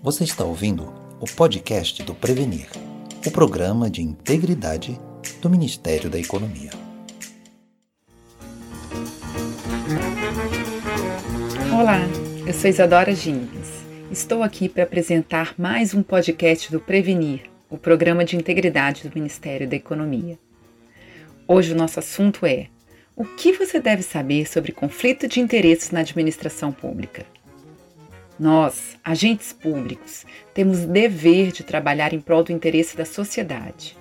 Você está ouvindo o podcast do Prevenir, o programa de integridade do Ministério da Economia. Olá, eu sou Isadora Gingas. Estou aqui para apresentar mais um podcast do Prevenir, o programa de integridade do Ministério da Economia. Hoje o nosso assunto é: o que você deve saber sobre conflito de interesses na administração pública? Nós, agentes públicos, temos dever de trabalhar em prol do interesse da sociedade.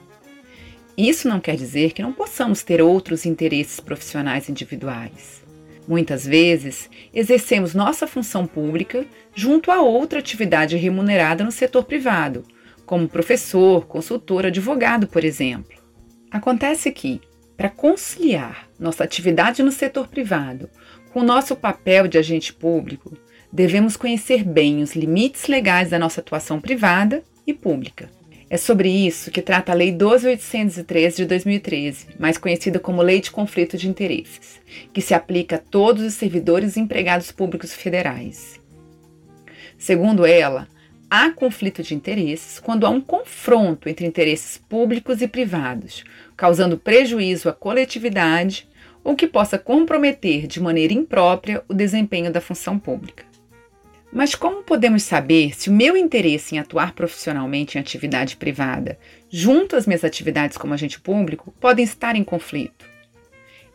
Isso não quer dizer que não possamos ter outros interesses profissionais individuais. Muitas vezes, exercemos nossa função pública junto a outra atividade remunerada no setor privado, como professor, consultor, advogado, por exemplo. Acontece que, para conciliar nossa atividade no setor privado com o nosso papel de agente público, devemos conhecer bem os limites legais da nossa atuação privada e pública. É sobre isso que trata a Lei 12.813 de 2013, mais conhecida como Lei de Conflito de Interesses, que se aplica a todos os servidores e empregados públicos federais. Segundo ela, há conflito de interesses quando há um confronto entre interesses públicos e privados, causando prejuízo à coletividade ou que possa comprometer de maneira imprópria o desempenho da função pública. Mas como podemos saber se o meu interesse em atuar profissionalmente em atividade privada, junto às minhas atividades como agente público, podem estar em conflito?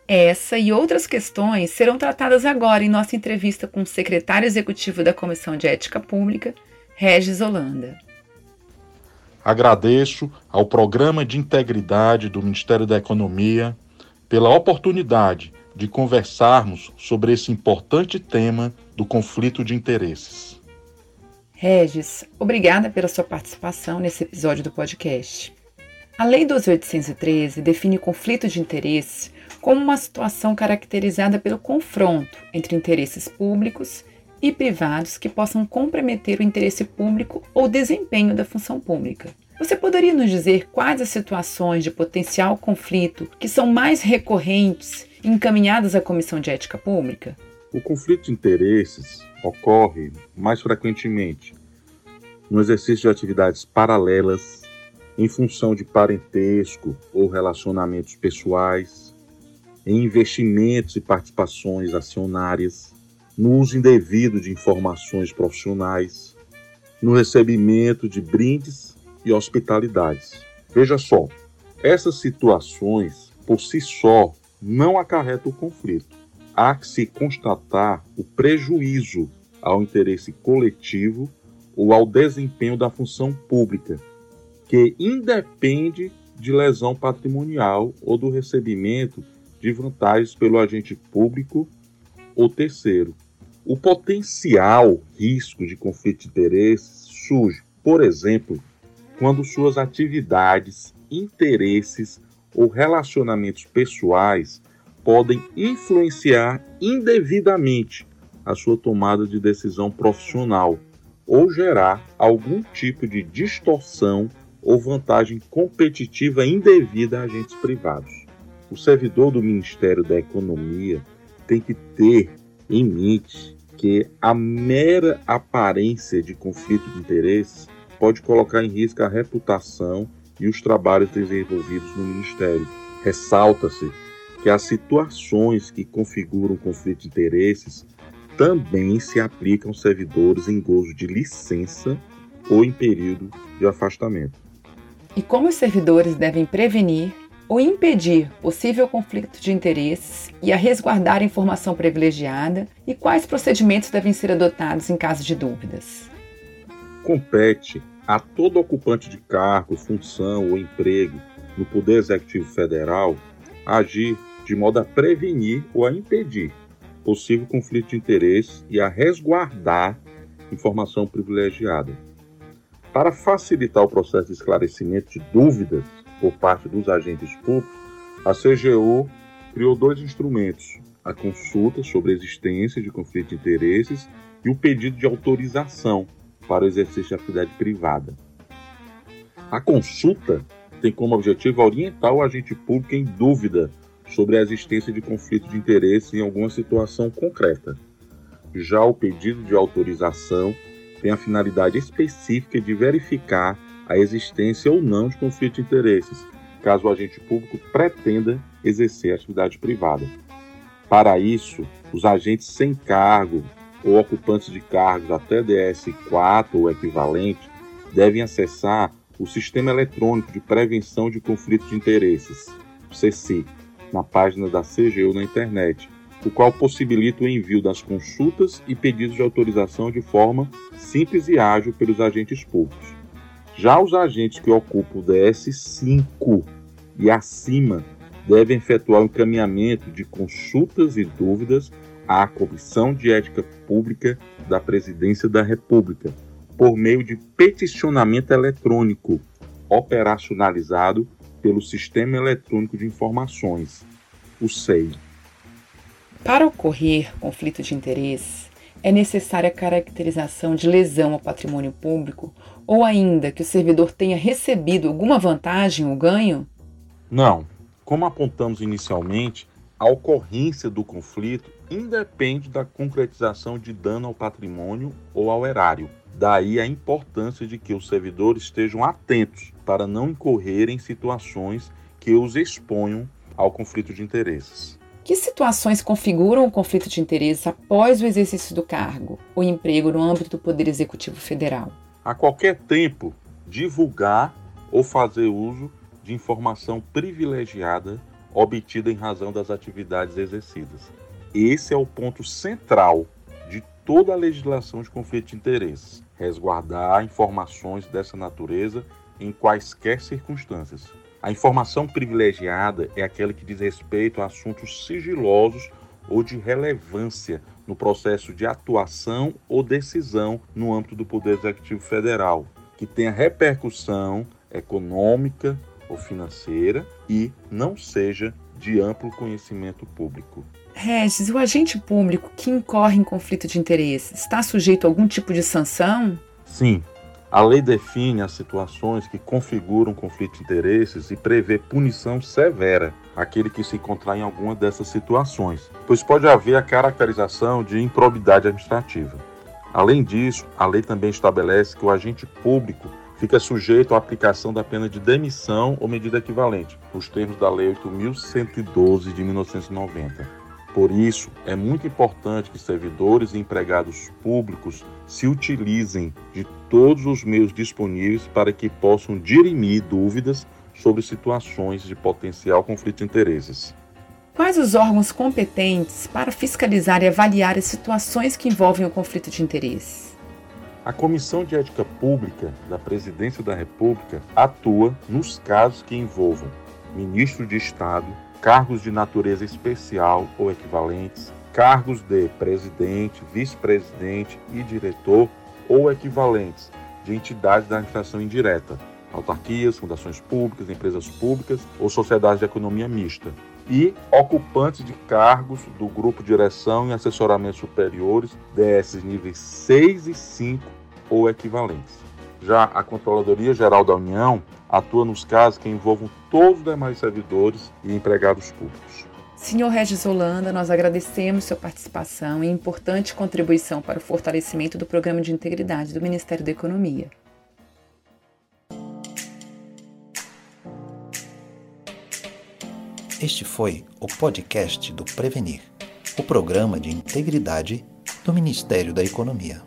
Essa e outras questões serão tratadas agora em nossa entrevista com o secretário executivo da Comissão de Ética Pública, Regis Holanda. Agradeço ao Programa de Integridade do Ministério da Economia pela oportunidade de conversarmos sobre esse importante tema do conflito de interesses. Regis, obrigada pela sua participação nesse episódio do podcast. A Lei 12.813 define conflito de interesses como uma situação caracterizada pelo confronto entre interesses públicos e privados que possam comprometer o interesse público ou desempenho da função pública. Você poderia nos dizer quais as situações de potencial conflito que são mais recorrentes e encaminhadas à Comissão de Ética Pública? O conflito de interesses ocorre mais frequentemente no exercício de atividades paralelas em função de parentesco ou relacionamentos pessoais, em investimentos e participações acionárias, no uso indevido de informações profissionais, no recebimento de brindes e hospitalidades. Veja só, essas situações por si só não acarretam o conflito há que se constatar o prejuízo ao interesse coletivo ou ao desempenho da função pública, que independe de lesão patrimonial ou do recebimento de vantagens pelo agente público ou terceiro. O potencial risco de conflito de interesses surge, por exemplo, quando suas atividades, interesses ou relacionamentos pessoais podem influenciar indevidamente a sua tomada de decisão profissional ou gerar algum tipo de distorção ou vantagem competitiva indevida a agentes privados. O servidor do Ministério da Economia tem que ter em mente que a mera aparência de conflito de interesses pode colocar em risco a reputação e os trabalhos desenvolvidos no Ministério. Ressalta-se que as situações que configuram conflito de interesses também se aplicam aos servidores em gozo de licença ou em período de afastamento. E como os servidores devem prevenir ou impedir possível conflito de interesses e a resguardar informação privilegiada e quais procedimentos devem ser adotados em caso de dúvidas? Compete a todo ocupante de cargo, função ou emprego no Poder Executivo Federal agir de modo a prevenir ou a impedir possível conflito de interesse e a resguardar informação privilegiada. Para facilitar o processo de esclarecimento de dúvidas por parte dos agentes públicos, a CGU criou dois instrumentos: a consulta sobre a existência de conflito de interesses e o pedido de autorização para o exercício de atividade privada. A consulta tem como objetivo orientar o agente público em dúvida sobre a existência de conflito de interesse em alguma situação concreta. Já o pedido de autorização tem a finalidade específica de verificar a existência ou não de conflito de interesses, caso o agente público pretenda exercer atividade privada. Para isso, os agentes sem cargo ou ocupantes de cargos até DS4 ou equivalente devem acessar o Sistema Eletrônico de Prevenção de Conflitos de Interesses, CC, na página da CGU na internet, o qual possibilita o envio das consultas e pedidos de autorização de forma simples e ágil pelos agentes públicos. Já os agentes que ocupam o DS5 e acima devem efetuar o encaminhamento de consultas e dúvidas à Comissão de Ética Pública da Presidência da República, por meio de peticionamento eletrônico operacionalizado pelo Sistema Eletrônico de Informações, o SEI. Para ocorrer conflito de interesse, é necessária a caracterização de lesão ao patrimônio público ou ainda que o servidor tenha recebido alguma vantagem ou ganho? Não. Como apontamos inicialmente, a ocorrência do conflito independe da concretização de dano ao patrimônio ou ao erário. Daí a importância de que os servidores estejam atentos para não incorrerem em situações que os exponham ao conflito de interesses. Que situações configuram o conflito de interesses após o exercício do cargo ou emprego no âmbito do Poder Executivo Federal? A qualquer tempo, divulgar ou fazer uso de informação privilegiada obtida em razão das atividades exercidas. Esse é o ponto central de toda a legislação de conflito de interesses: resguardar informações dessa natureza em quaisquer circunstâncias. A informação privilegiada é aquela que diz respeito a assuntos sigilosos ou de relevância no processo de atuação ou decisão no âmbito do Poder Executivo Federal, que tenha repercussão econômica ou financeira e não seja de amplo conhecimento público. Regis, o agente público que incorre em conflito de interesse está sujeito a algum tipo de sanção? Sim, a lei define as situações que configuram conflito de interesses e prevê punição severa àquele que se encontrar em alguma dessas situações, pois pode haver a caracterização de improbidade administrativa. Além disso, a lei também estabelece que o agente público fica sujeito à aplicação da pena de demissão ou medida equivalente, nos termos da Lei 8.112 de 1990. Por isso, é muito importante que servidores e empregados públicos se utilizem de todos os meios disponíveis para que possam dirimir dúvidas sobre situações de potencial conflito de interesses. Quais os órgãos competentes para fiscalizar e avaliar as situações que envolvem o conflito de interesse? A Comissão de Ética Pública da Presidência da República atua nos casos que envolvam ministro de Estado, cargos de natureza especial ou equivalentes, cargos de presidente, vice-presidente e diretor ou equivalentes de entidades da administração indireta, autarquias, fundações públicas, empresas públicas ou sociedades de economia mista, e ocupantes de cargos do grupo direção e assessoramento superiores, DS níveis 6 e 5 ou equivalentes. Já a Controladoria Geral da União atua nos casos que envolvam todos os demais servidores e empregados públicos. Senhor Regis Holanda, nós agradecemos sua participação e importante contribuição para o fortalecimento do Programa de Integridade do Ministério da Economia. Este foi o podcast do Prevenir, o programa de integridade do Ministério da Economia.